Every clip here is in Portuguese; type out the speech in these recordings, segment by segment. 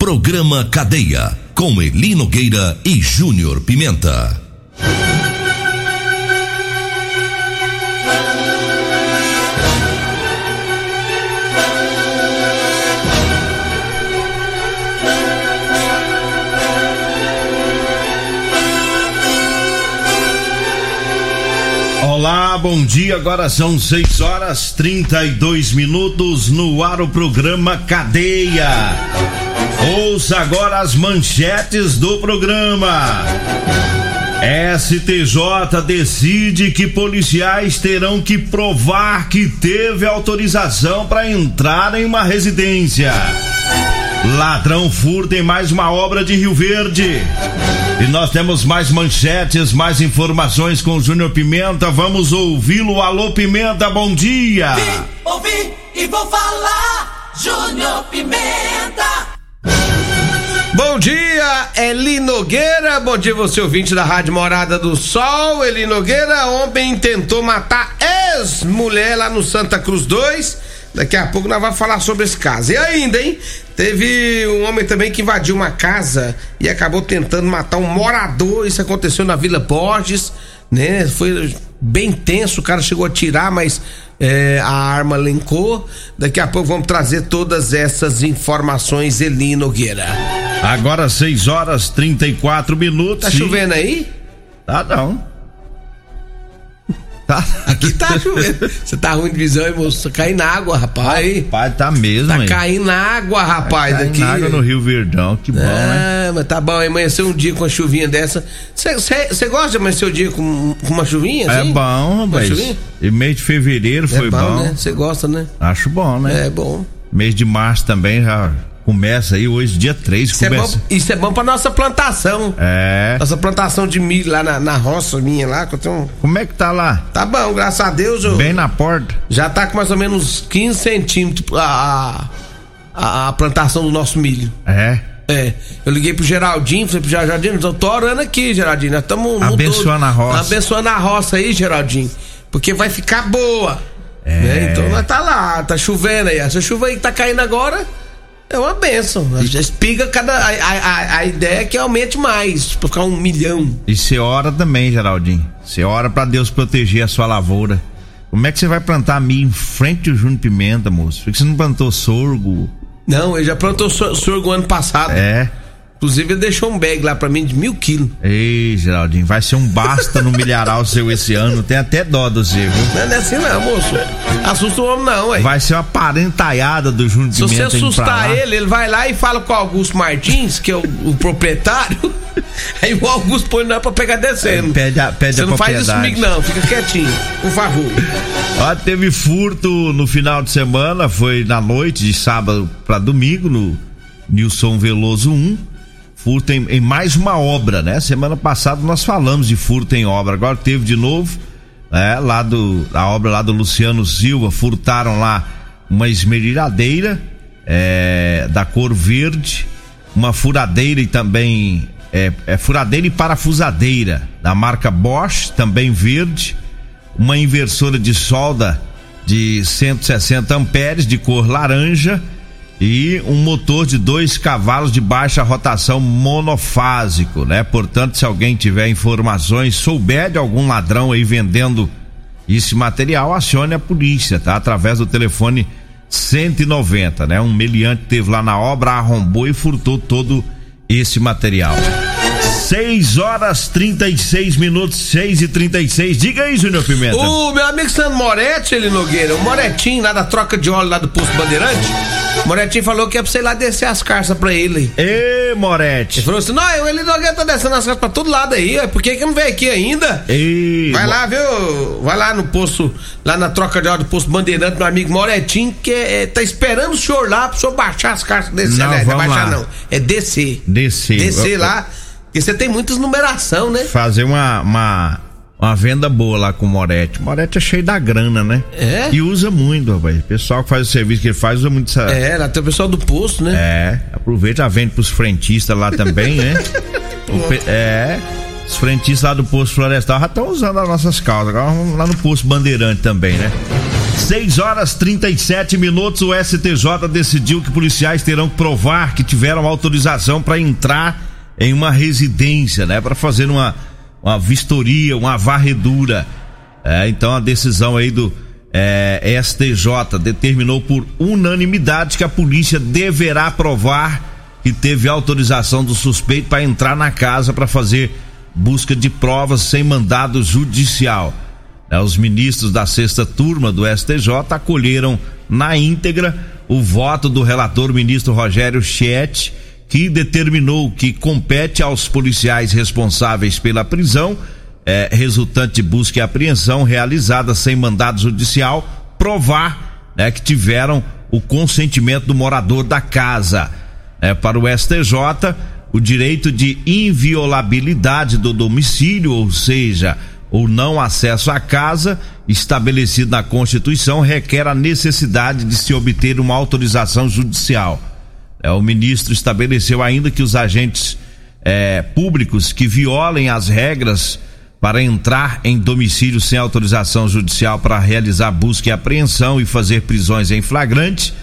Programa Cadeia, com Eli Nogueira e Júnior Pimenta. Olá, bom dia. Agora são 6 horas 32 minutos no ar o programa Cadeia. Ouça agora as manchetes do programa. STJ decide que policiais terão que provar que teve autorização para entrar em uma residência. Ladrão furta em mais uma obra de Rio Verde. E nós temos mais manchetes, mais informações com o Júnior Pimenta. Vamos ouvi-lo. Alô, Pimenta, bom dia. Vim, ouvi e vou falar. Júnior Pimenta. Bom dia, Eli Nogueira. Bom dia, você ouvinte da Rádio Morada do Sol. Eli Nogueira ontem tentou matar ex-mulher lá no Santa Cruz 2. Daqui a pouco nós vamos falar sobre esse caso. E ainda, hein? Teve um homem também que invadiu uma casa e acabou tentando matar um morador. Isso aconteceu na Vila Borges, né? Foi bem tenso. O cara chegou a tirar, mas é, a arma lencou. Daqui a pouco vamos trazer todas essas informações, Eli Nogueira. Agora 6 horas 34 minutos. Tá e- chovendo aí? Tá não. Tá. Aqui tá chovendo. Você tá ruim de visão, hein, moço? Tá caindo água, rapaz. Pai, tá mesmo, Tá hein? caindo água, rapaz, Tá daqui. água no Rio Verdão, que bom, né? Ah, mas tá bom, amanhecer um dia com uma chuvinha dessa. Você gosta de amanhecer o dia com, com uma chuvinha? É assim? bom, Uma rapaz. chuvinha? E mês de fevereiro foi é bom, bom. né? Você gosta, né? Acho bom, né? É bom. Mês de março também já começa aí, hoje dia 3 Isso é, começa. bom isso é bom pra nossa plantação. É. Nossa plantação de milho lá na, na roça minha lá, que eu tenho. Como é que tá lá? Tá bom, graças a Deus. Eu... Bem na porta? Já tá com mais ou menos 15 centímetros a, a, a plantação do nosso milho. É. É, eu liguei pro Geraldinho, falei pro Geraldinho, eu tô orando aqui, Geraldinho. Nós estamos Abençoando a roça. Abençoando a roça aí, Geraldinho. Porque vai ficar boa. É. né? Então nós tá lá, tá chovendo aí. Essa chuva aí que tá caindo agora é uma benção. Espiga cada. A, a, a- ideia é que aumente mais, pra ficar um milhão. E você ora também, Geraldinho. Você ora pra Deus proteger a sua lavoura. Como é que você vai plantar milho em frente ao Júnior Pimenta, moço? Por que você não plantou sorgo? Não, ele já plantou sor- sorgo ano passado. É. Inclusive, ele deixou um bag lá pra mim de mil quilos. Ei, Geraldinho, vai ser um basta no milharal seu esse ano. Tem até dó do Zé, viu? Não é assim, não, moço. Assusta o homem, não, ué. Vai ser uma parentaiada do Júnior Se você assustar ele, ele vai lá e fala com o Augusto Martins, que é o, o proprietário. Aí o Augusto põe nós pra pegar descendo. Pede a, pede Você a não faz isso comigo, não. Fica quietinho, por favor. Ó, teve furto no final de semana, foi na noite de sábado pra domingo, no Nilson Veloso 1. Furto em, em mais uma obra, né? Semana passada nós falamos de furto em obra, agora teve de novo, né? Lá do, a obra lá do Luciano Silva, furtaram lá uma esmerilhadeira é, da cor verde, uma furadeira e também é, é furadeira e parafusadeira da marca Bosch, também verde, uma inversora de solda de 160 amperes de cor laranja e um motor de dois cavalos de baixa rotação monofásico, né? Portanto, se alguém tiver informações, souber de algum ladrão aí vendendo esse material, acione a polícia, tá? Através do telefone 190, né? Um meliante teve lá na obra, arrombou e furtou todo esse material. 6 horas 36 minutos, 6 e 36 Diga aí, Júnior Pimenta. O meu amigo Sandro Moretti, ele Nogueira, o Moretinho lá da troca de óleo lá do Posto Bandeirante. O Moretinho falou que é pra você ir lá descer as carças pra ele. Ê, Moretti. Ele falou assim: não, o Eli Nogueira tá descendo as carças pra todo lado aí. Por que, que não veio aqui ainda? Ei, Vai lá, viu? Vai lá no posto, lá na troca de óleo do posto Bandeirante, meu amigo Moretinho, que é, tá esperando o senhor lá pro senhor baixar as cartas descer. Não, né? vamos baixar lá. não. É descer. Descer. Descer lá. Porque você tem muitas numeração, né? Fazer uma, uma, uma venda boa lá com o Moretti. Moretti é cheio da grana, né? É? E usa muito, rapaz. O pessoal que faz o serviço que ele faz usa muito essa. É, lá tem o pessoal do posto, né? É, aproveita, já vende pros frentistas lá também, né? O pe- é, os frentistas lá do posto florestal já estão usando as nossas causas. Agora vamos lá no posto bandeirante também, né? 6 horas 37 minutos, o STJ decidiu que policiais terão que provar que tiveram autorização para entrar em uma residência, né? Para fazer uma, uma vistoria, uma varredura. É, então a decisão aí do é, STJ determinou por unanimidade que a polícia deverá provar que teve autorização do suspeito para entrar na casa para fazer busca de provas sem mandado judicial. É, Os ministros da sexta turma do STJ acolheram na íntegra o voto do relator ministro Rogério Chiet, que determinou que compete aos policiais responsáveis pela prisão, é, resultante de busca e apreensão realizada sem mandado judicial, provar né, que tiveram o consentimento do morador da casa. É, para o STJ, o direito de inviolabilidade do domicílio, ou seja, o não acesso à casa, estabelecido na Constituição, requer a necessidade de se obter uma autorização judicial. É, o ministro estabeleceu ainda que os agentes é, públicos que violem as regras para entrar em domicílio sem autorização judicial para realizar busca e apreensão e fazer prisões em flagrante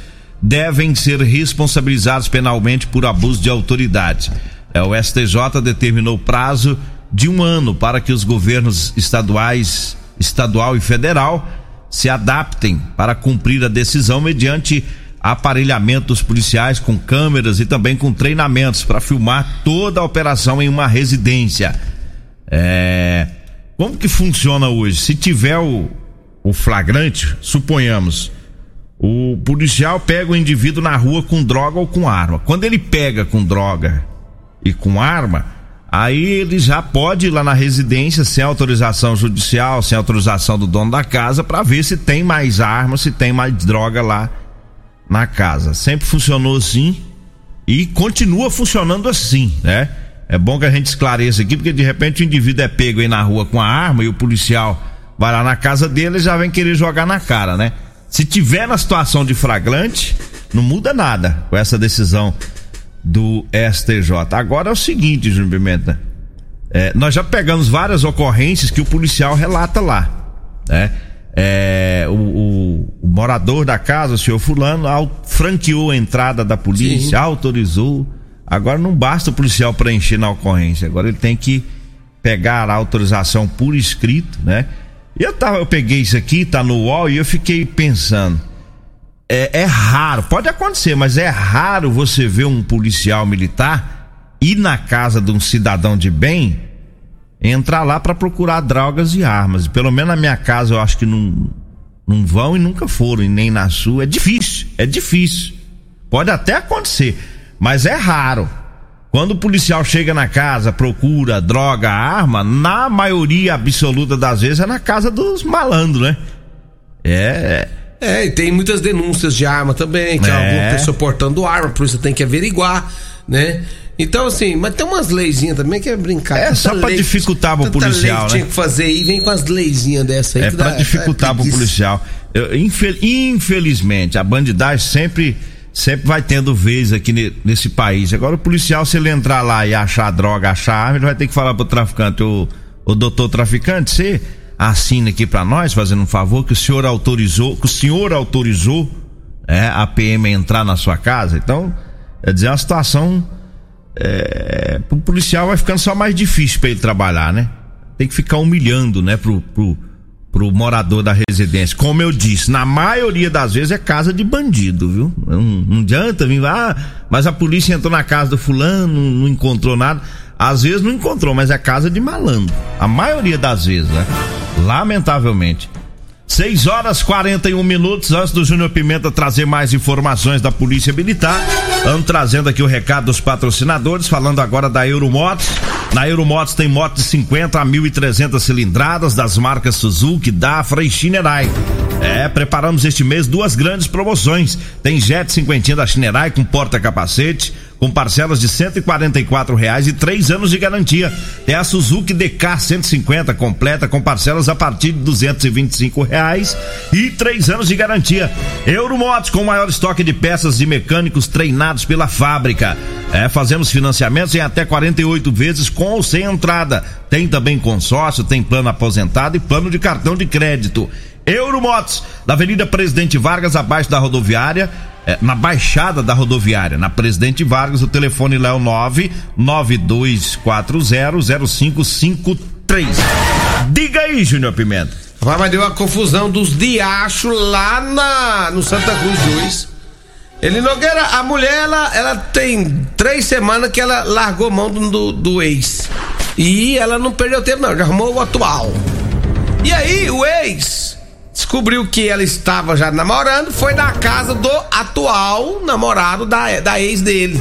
devem ser responsabilizados penalmente por abuso de autoridade. É, o STJ determinou prazo de um ano para que os governos estaduais, estadual e federal se adaptem para cumprir a decisão mediante aparelhamento dos policiais com câmeras e também com treinamentos para filmar toda a operação em uma residência. É, como que funciona hoje? Se tiver o, o flagrante, suponhamos, o policial pega o indivíduo na rua com droga ou com arma. Quando ele pega com droga e com arma, aí ele já pode ir lá na residência sem autorização judicial, sem autorização do dono da casa, para ver se tem mais arma, se tem mais droga lá na casa. Sempre funcionou assim e continua funcionando assim, né? É bom que a gente esclareça aqui, porque de repente o indivíduo é pego aí na rua com a arma e o policial vai lá na casa dele e já vem querer jogar na cara, né? Se tiver na situação de flagrante, não muda nada com essa decisão do STJ. Agora é o seguinte, Júnior Pimenta. É, nós já pegamos várias ocorrências que o policial relata lá, né? É, o, o- o morador da casa, o senhor fulano, au- franqueou a entrada da polícia, Sim. autorizou. Agora não basta o policial preencher na ocorrência, agora ele tem que pegar a autorização por escrito, né? Eu tava, eu peguei isso aqui, tá no UOL, e eu fiquei pensando. É, é raro, pode acontecer, mas é raro você ver um policial militar ir na casa de um cidadão de bem entrar lá para procurar drogas e armas. Pelo menos na minha casa eu acho que não, não vão e nunca foram, e nem na sua. É difícil, é difícil. Pode até acontecer, mas é raro. Quando o policial chega na casa, procura droga, arma, na maioria absoluta das vezes é na casa dos malandros, né? É. É, e tem muitas denúncias de arma também, que É. alguma pessoa portando arma, por isso tem que averiguar, né? Então, assim, mas tem umas leizinhas também que é brincar. É, só pra lei- dificultar pro policial, lei que né? tinha que fazer aí, vem com as leizinhas dessa aí. É pra dá- dificultar é pro policial. Eu, infel- infelizmente, a bandidagem sempre sempre vai tendo vez aqui ne- nesse país. Agora o policial, se ele entrar lá e achar droga, achar arma, ele vai ter que falar pro traficante, ô, ô doutor traficante, você assina aqui pra nós, fazendo um favor, que o senhor autorizou, que o senhor autorizou é, a PM entrar na sua casa. Então, é dizer, é uma situação é, pro policial vai ficando só mais difícil pra ele trabalhar, né? Tem que ficar humilhando, né, pro, pro, pro morador da residência. Como eu disse, na maioria das vezes é casa de bandido, viu? Não, não adianta vir, ah, mas a polícia entrou na casa do fulano, não encontrou nada. Às vezes não encontrou, mas é casa de malandro. A maioria das vezes, né? Lamentavelmente. 6 horas 41 minutos antes do Júnior Pimenta trazer mais informações da Polícia Militar. Estamos trazendo aqui o recado dos patrocinadores, falando agora da Euromotos. Na Euromotos tem motos de 50 a 1.300 cilindradas das marcas Suzuki, Dafra e Shinerai. É, preparamos este mês duas grandes promoções. Tem Jet 50 da Shinerai com porta-capacete com parcelas de R$ reais e três anos de garantia. É a Suzuki DK 150 completa com parcelas a partir de R$ reais e três anos de garantia. Euromotos com maior estoque de peças de mecânicos treinados pela fábrica. É, fazemos financiamentos em até 48 vezes com ou sem entrada. Tem também consórcio, tem plano aposentado e plano de cartão de crédito. Euromotos, da Avenida Presidente Vargas, abaixo da rodoviária é, na baixada da rodoviária, na Presidente Vargas, o telefone lá é o 992400553. Diga aí, Júnior Pimenta. Vai, mas deu uma confusão dos diachos lá na, no Santa Cruz 2. Ele Nogueira, a mulher, ela, ela tem três semanas que ela largou mão do, do ex. E ela não perdeu tempo, não, já arrumou o atual. E aí, o ex descobriu que ela estava já namorando, foi na casa do atual namorado da, da ex dele.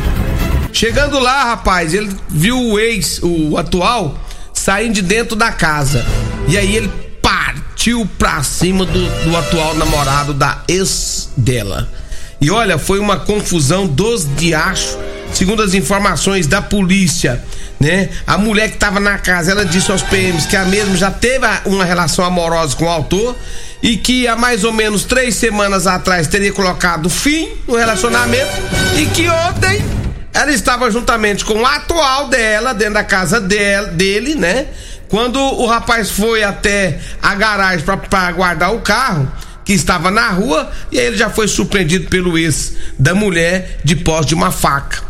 Chegando lá, rapaz, ele viu o ex, o atual, saindo de dentro da casa. E aí ele partiu pra cima do, do atual namorado da ex dela. E olha, foi uma confusão dos diachos, segundo as informações da polícia, né? A mulher que estava na casa, ela disse aos PMs que a mesma já teve uma relação amorosa com o autor e que há mais ou menos três semanas atrás teria colocado fim no relacionamento e que ontem ela estava juntamente com o atual dela dentro da casa dele, dele né? Quando o rapaz foi até a garagem para guardar o carro, que estava na rua, e aí ele já foi surpreendido pelo ex da mulher de pós de uma faca.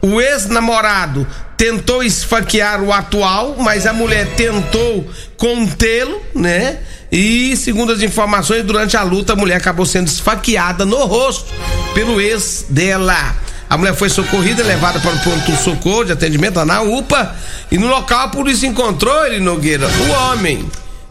O ex-namorado tentou esfaquear o atual, mas a mulher tentou contê-lo, né? E, segundo as informações, durante a luta, a mulher acabou sendo esfaqueada no rosto pelo ex dela. A mulher foi socorrida, levada para o pronto-socorro de atendimento lá na UPA. E no local a polícia encontrou ele, Nogueira, o homem,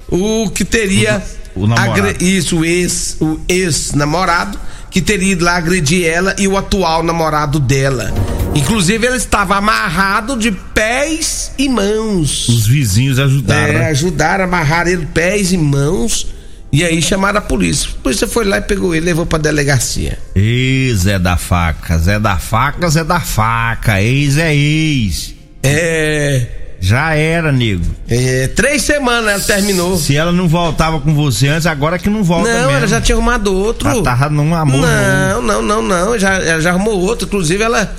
o que teria. O, agre... Isso, o ex, o ex-namorado, que teria ido lá agredir ela e o atual namorado dela. Inclusive, ele estava amarrado de pés e mãos. Os vizinhos ajudaram. É, né? ajudaram a amarrar ele pés e mãos. E aí chamaram a polícia. A polícia foi lá e pegou ele, levou pra delegacia. Ei, Zé da faca, Zé da faca, Zé da faca, ex é ex. É. Já era, nego. É, três semanas ela terminou. Se ela não voltava com você antes, agora que não volta Não, mesmo. ela já tinha arrumado outro. Ela tava num amor Não, não, não, não. Já, ela já arrumou outro. Inclusive, ela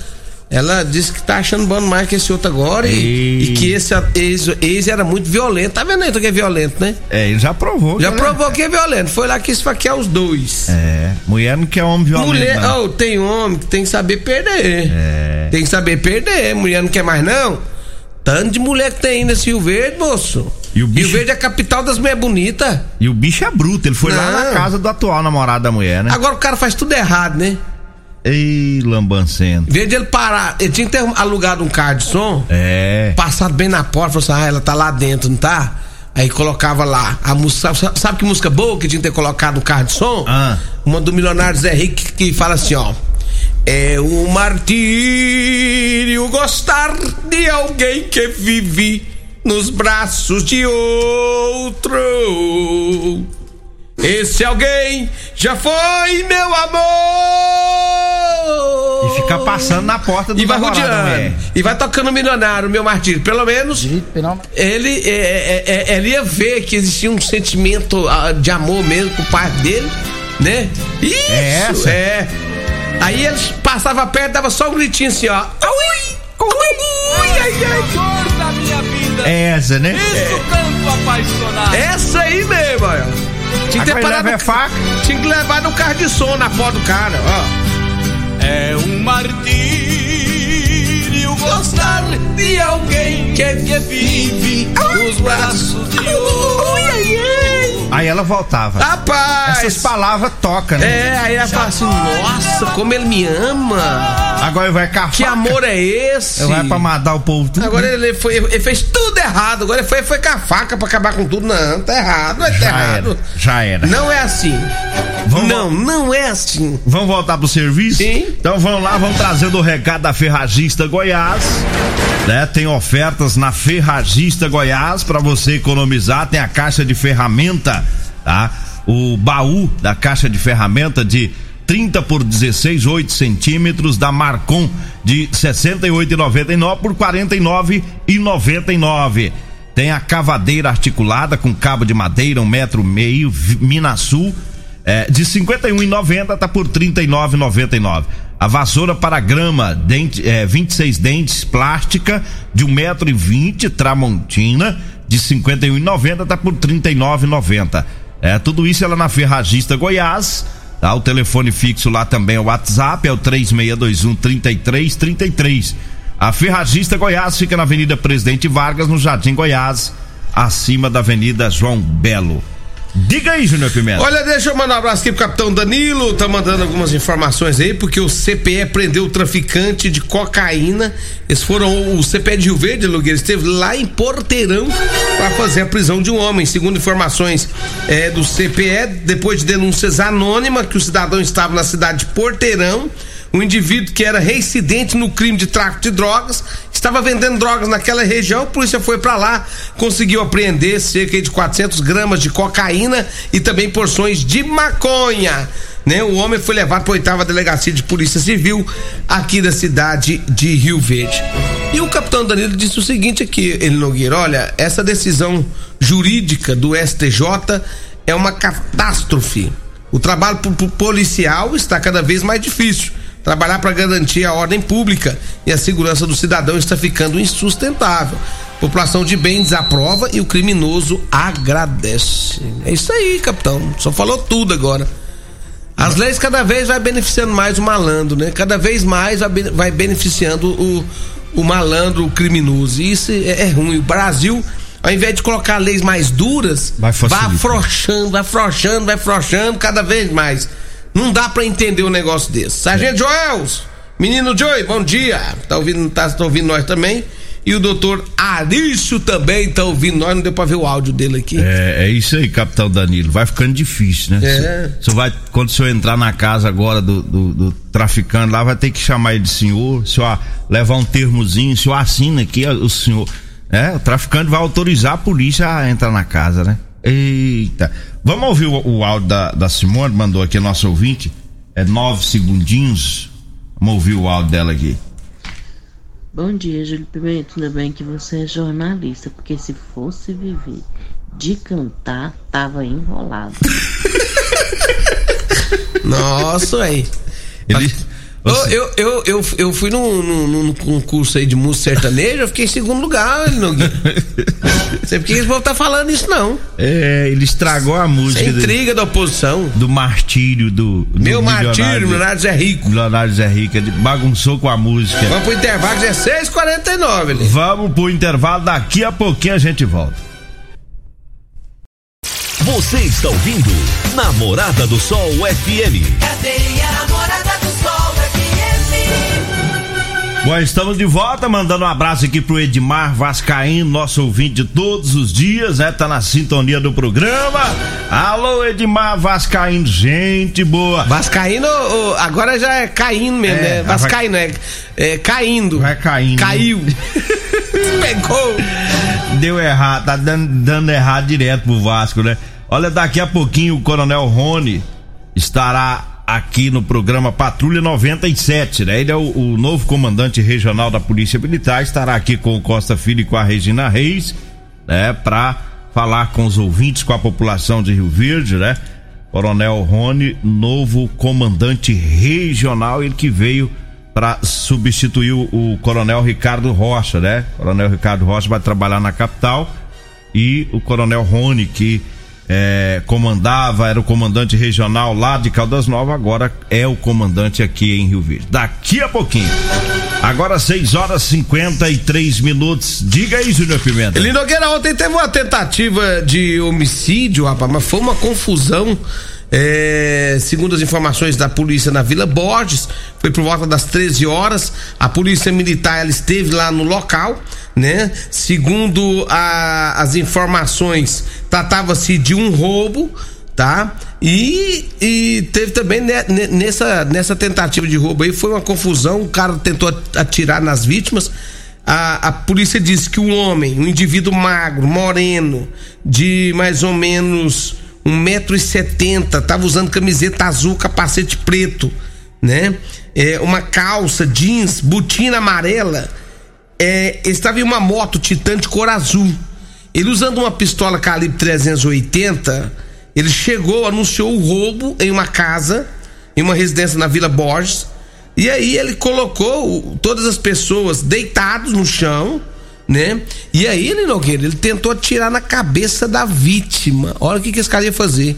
ela disse que tá achando bom mais que esse outro agora e, e, que esse ex, ex era muito violento. Tá vendo aí que é violento, né? É, ele já provou. Já provou que é violento. Foi lá que esfaquear os dois. É, mulher não quer homem violento. Mulher, oh, tem homem que tem que saber perder. É. Tem que saber perder. Mulher não quer mais não. Tanto de mulher que tem nesse Rio Verde, moço. E o bicho... Rio Verde é a capital das mulheres bonitas. E o bicho é bruto. Ele foi não. lá na casa do atual namorado da mulher, né? Agora o cara faz tudo errado, né? Ei, lambancento. Em vez de ele parar, ele tinha que ter alugado um carro de som. É. Passado bem na porta, falou assim: ah, ela tá lá dentro, não tá? Aí colocava lá a música. Sabe que música boa que tinha que ter colocado no carro de som? Ah. Uma do milionário Zé Rick que fala assim: ó. É um martírio gostar de alguém que vive nos braços de outro. Esse alguém já foi meu amor. E fica passando na porta do E vai rodeando. E vai tocando milionário, meu martírio. Pelo menos ele, é, é, é, ele ia ver que existia um sentimento uh, de amor mesmo pro pai dele, né? Isso, é. Aí eles passavam perto, dava só um gritinho assim, ó. Ui! Ui, ai, ai. da minha vida. É essa, né? Isso, canto apaixonado. Essa aí mesmo, ó. Tinha que ter parado. É faca. Tinha que levar no carro de som na porta do cara, ó. É um martírio gostar de alguém que, que vive nos braços de outro. Aí ela voltava. Rapaz! Essas palavras tocam, né? É, aí ela fala assim, nossa, como ele me ama. Agora ele vai com a Que amor é esse? Ele vai pra matar o povo tudo. Agora né? ele, foi, ele fez tudo errado. Agora ele foi, foi com a faca pra acabar com tudo. Não, tá errado, não é tá Já errado. era, já era. Não é assim. Vamos- não, não é assim. Vamos voltar pro serviço? Sim. Então vamos lá, vamos trazendo o recado da Ferragista Goiás. Né? Tem ofertas na Ferragista Goiás para você economizar. Tem a caixa de ferramenta, tá? O baú da caixa de ferramenta de 30 por 16, 8 centímetros da Marcon de 68,99 por 49,99. Tem a cavadeira articulada com cabo de madeira, um metro meio, Minasul, é, de 51,90 tá por 39,99. A vassoura para grama, dente, é, 26 dentes, plástica, de 1,20m, Tramontina, de 51,90 tá por 39,90. É, tudo isso ela na Ferragista Goiás. Tá? O telefone fixo lá também é o WhatsApp, é o 3621 3333. A Ferragista Goiás fica na Avenida Presidente Vargas, no Jardim Goiás, acima da Avenida João Belo. Diga aí, Júnior Pimenta. Olha, deixa eu mandar um abraço aqui pro capitão Danilo, tá mandando algumas informações aí, porque o CPE prendeu o traficante de cocaína. Eles foram, o CPE de Rio Verde, Lugueira, esteve lá em Porteirão para fazer a prisão de um homem. Segundo informações é, do CPE, depois de denúncias anônimas que o cidadão estava na cidade de Porteirão, um indivíduo que era reincidente no crime de tráfico de drogas, estava vendendo drogas naquela região, a polícia foi para lá, conseguiu apreender cerca de 400 gramas de cocaína e também porções de maconha. Né? O homem foi levado para a oitava delegacia de polícia civil aqui da cidade de Rio Verde. E o capitão Danilo disse o seguinte aqui, ele Nogueira, olha, essa decisão jurídica do STJ é uma catástrofe. O trabalho po- po- policial está cada vez mais difícil. Trabalhar para garantir a ordem pública e a segurança do cidadão está ficando insustentável. População de bem desaprova e o criminoso agradece. É isso aí, capitão. Só falou tudo agora. As leis cada vez vai beneficiando mais o malandro, né? Cada vez mais vai be- vai beneficiando o, o malandro, o criminoso. E isso é, é ruim. O Brasil, ao invés de colocar leis mais duras, Vai facilitar. afrouxando, vai afrouxando, vai afrouxando cada vez mais. Não dá pra entender um negócio desse. Sargento Joels, menino Joey, bom dia. Tá ouvindo, tá, tá ouvindo nós também. E o doutor Arício também tá ouvindo nós, não deu pra ver o áudio dele aqui. É, é isso aí, capitão Danilo. Vai ficando difícil, né? É. Você vai, quando o senhor entrar na casa agora do, do, do traficante lá, vai ter que chamar ele de senhor, o senhor levar um termozinho, o senhor assina aqui, o senhor. É, o traficante vai autorizar a polícia a entrar na casa, né? Eita. Vamos ouvir o, o áudio da, da Simone, mandou aqui nosso ouvinte. É nove segundinhos. Vamos ouvir o áudio dela aqui. Bom dia, Júlio Pimenta. Ainda bem que você é jornalista, porque se fosse viver de cantar, tava enrolado. Nossa, aí. Ele. Eu, eu, eu, eu fui num, concurso aí de música sertaneja, eu fiquei em segundo lugar, ele não. Sei porque eles vão estar falando isso, não. É, ele estragou a música é do, intriga da oposição. do martírio do. do Meu martírio, Leonardo é rico. Milionário Zé ele bagunçou com a música. Vamos pro intervalo, 16h49, ele. Vamos pro intervalo, daqui a pouquinho a gente volta. Você está ouvindo Namorada do Sol FM. Cadeia Namorada do Sol FM. Bom, estamos de volta, mandando um abraço aqui pro Edmar Vascaíno, nosso ouvinte de todos os dias, né? Tá na sintonia do programa. Alô, Edmar Vascaíno, gente boa. Vascaíno, agora já é caindo mesmo, É, né? Vascaíno, é, é caindo. Vai caindo. Caiu. Pegou. Deu errado, tá dando, dando errado direto pro Vasco, né? Olha, daqui a pouquinho o Coronel Rony estará aqui no programa Patrulha 97, né? Ele é o, o novo comandante regional da Polícia Militar, estará aqui com o Costa Filho e com a Regina Reis, né? Pra falar com os ouvintes, com a população de Rio Verde, né? Coronel Rony, novo comandante regional, ele que veio para substituir o, o Coronel Ricardo Rocha, né? Coronel Ricardo Rocha vai trabalhar na capital e o Coronel Rony, que eh, comandava, era o comandante regional lá de Caldas Novas, agora é o comandante aqui em Rio Verde. Daqui a pouquinho. Agora 6 horas 53 minutos. Diga aí, Júnior Pimenta. Eli Nogueira, ontem teve uma tentativa de homicídio, rapaz, mas foi uma confusão. É, segundo as informações da polícia na Vila Borges, foi por volta das 13 horas. A polícia militar ela esteve lá no local, né? Segundo a, as informações, tratava-se de um roubo tá? E, e teve também nessa, nessa tentativa de roubo aí foi uma confusão, o cara tentou atirar nas vítimas. A, a polícia disse que o homem, um indivíduo magro, moreno, de mais ou menos um metro e setenta, tava usando camiseta azul, capacete preto, né? É, uma calça jeans, botina amarela. É, estava em uma moto Titan de cor azul. Ele usando uma pistola calibre 380 ele chegou, anunciou o roubo em uma casa, em uma residência na Vila Borges. E aí ele colocou todas as pessoas deitados no chão, né? E aí ele, Nogueira, ele tentou atirar na cabeça da vítima. Olha o que, que esse cara ia fazer.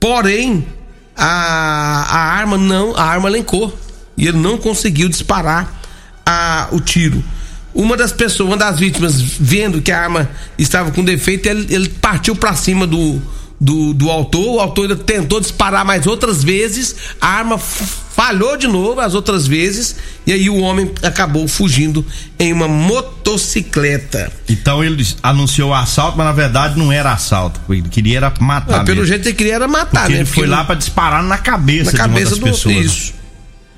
Porém, a, a arma não, a arma lencou. E ele não conseguiu disparar a, o tiro. Uma das pessoas, uma das vítimas, vendo que a arma estava com defeito, ele, ele partiu para cima do, do, do autor. O autor ainda tentou disparar mais outras vezes, a arma falhou de novo as outras vezes, e aí o homem acabou fugindo em uma motocicleta. Então ele anunciou o assalto, mas na verdade não era assalto, ele queria era matar. Ah, pelo jeito ele queria era matar, Porque né? Ele foi lá para disparar na cabeça, na cabeça de uma das do, pessoas. Isso.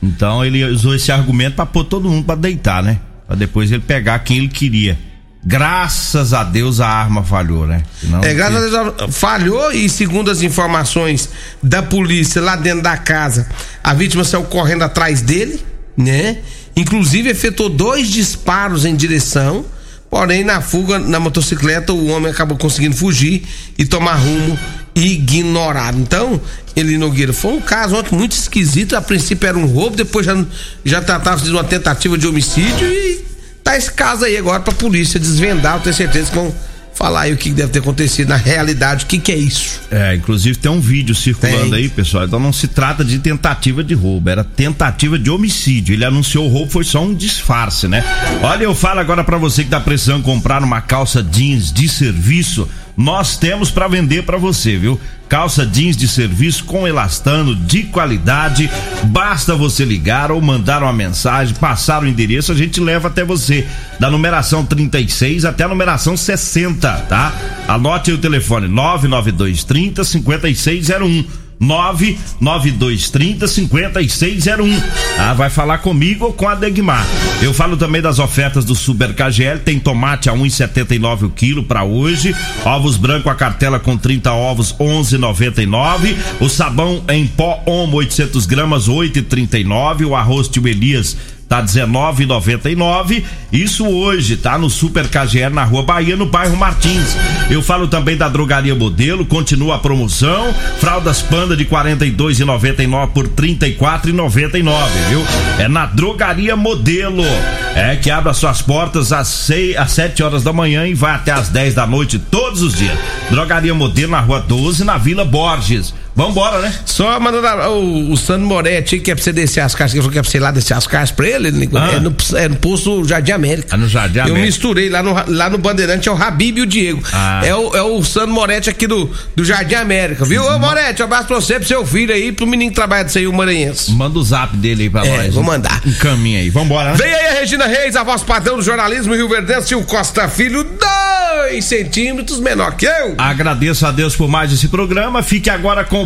Então ele usou esse argumento para pôr todo mundo para deitar, né? Para depois ele pegar quem ele queria. Graças a Deus a arma falhou, né? Senão, é, graças a Deus falhou e segundo as informações da polícia lá dentro da casa, a vítima saiu correndo atrás dele, né? Inclusive efetuou dois disparos em direção, porém na fuga na motocicleta o homem acabou conseguindo fugir e tomar rumo ignorado. Então, ele Nogueira, foi um caso ontem muito esquisito. A princípio era um roubo, depois já, já tratava-se de uma tentativa de homicídio e tá esse caso aí agora pra polícia desvendar, eu tenho certeza que vão falar aí o que deve ter acontecido na realidade, o que que é isso. É, inclusive tem um vídeo circulando tem. aí, pessoal, então não se trata de tentativa de roubo, era tentativa de homicídio. Ele anunciou o roubo, foi só um disfarce, né? Olha, eu falo agora para você que tá precisando comprar uma calça jeans de serviço, nós temos para vender para você, viu? Calça jeans de serviço com elastano de qualidade. Basta você ligar ou mandar uma mensagem, passar o endereço, a gente leva até você. Da numeração 36 até a numeração 60, tá? Anote aí o telefone 992 30 5601. 99230 5601. Ah, vai falar comigo ou com a Degmar. Eu falo também das ofertas do Super KGL, tem tomate a 1,79 o quilo para hoje, ovos branco a cartela com 30 ovos 11,99, o sabão em pó Omo 800 gramas 8,39, o arroz tio Elias tá 19,99. Isso hoje, tá no Super KGR na Rua Bahia, no bairro Martins. Eu falo também da Drogaria Modelo, continua a promoção. Fraldas Panda de 42,99 por 34,99, viu? É na Drogaria Modelo. É que abre as suas portas às 6, às 7 horas da manhã e vai até às 10 da noite todos os dias. Drogaria Modelo na Rua 12, na Vila Borges. Vambora, né? Só mandando o, o Sandro Moretti que é pra você descer as caixas, que falou que é pra você ir lá descer as caixas pra ele, ah. é, no, é no posto Jardim América. Ah, no Jardim América. Eu misturei lá no, lá no Bandeirante, é o Habib e o Diego. Ah. É, o, é o Sandro Moretti aqui do, do Jardim América, viu? Ô Moretti, um abraço pra você, pro seu filho aí, pro menino que trabalha disso aí, o Maranhense. Manda o zap dele aí pra é, nós. Vou mandar. Um caminho aí, vambora, né? Vem aí a Regina Reis, a voz padrão do jornalismo Rio Verdense, o Costa Filho, dois centímetros menor que eu. Agradeço a Deus por mais esse programa, fique agora com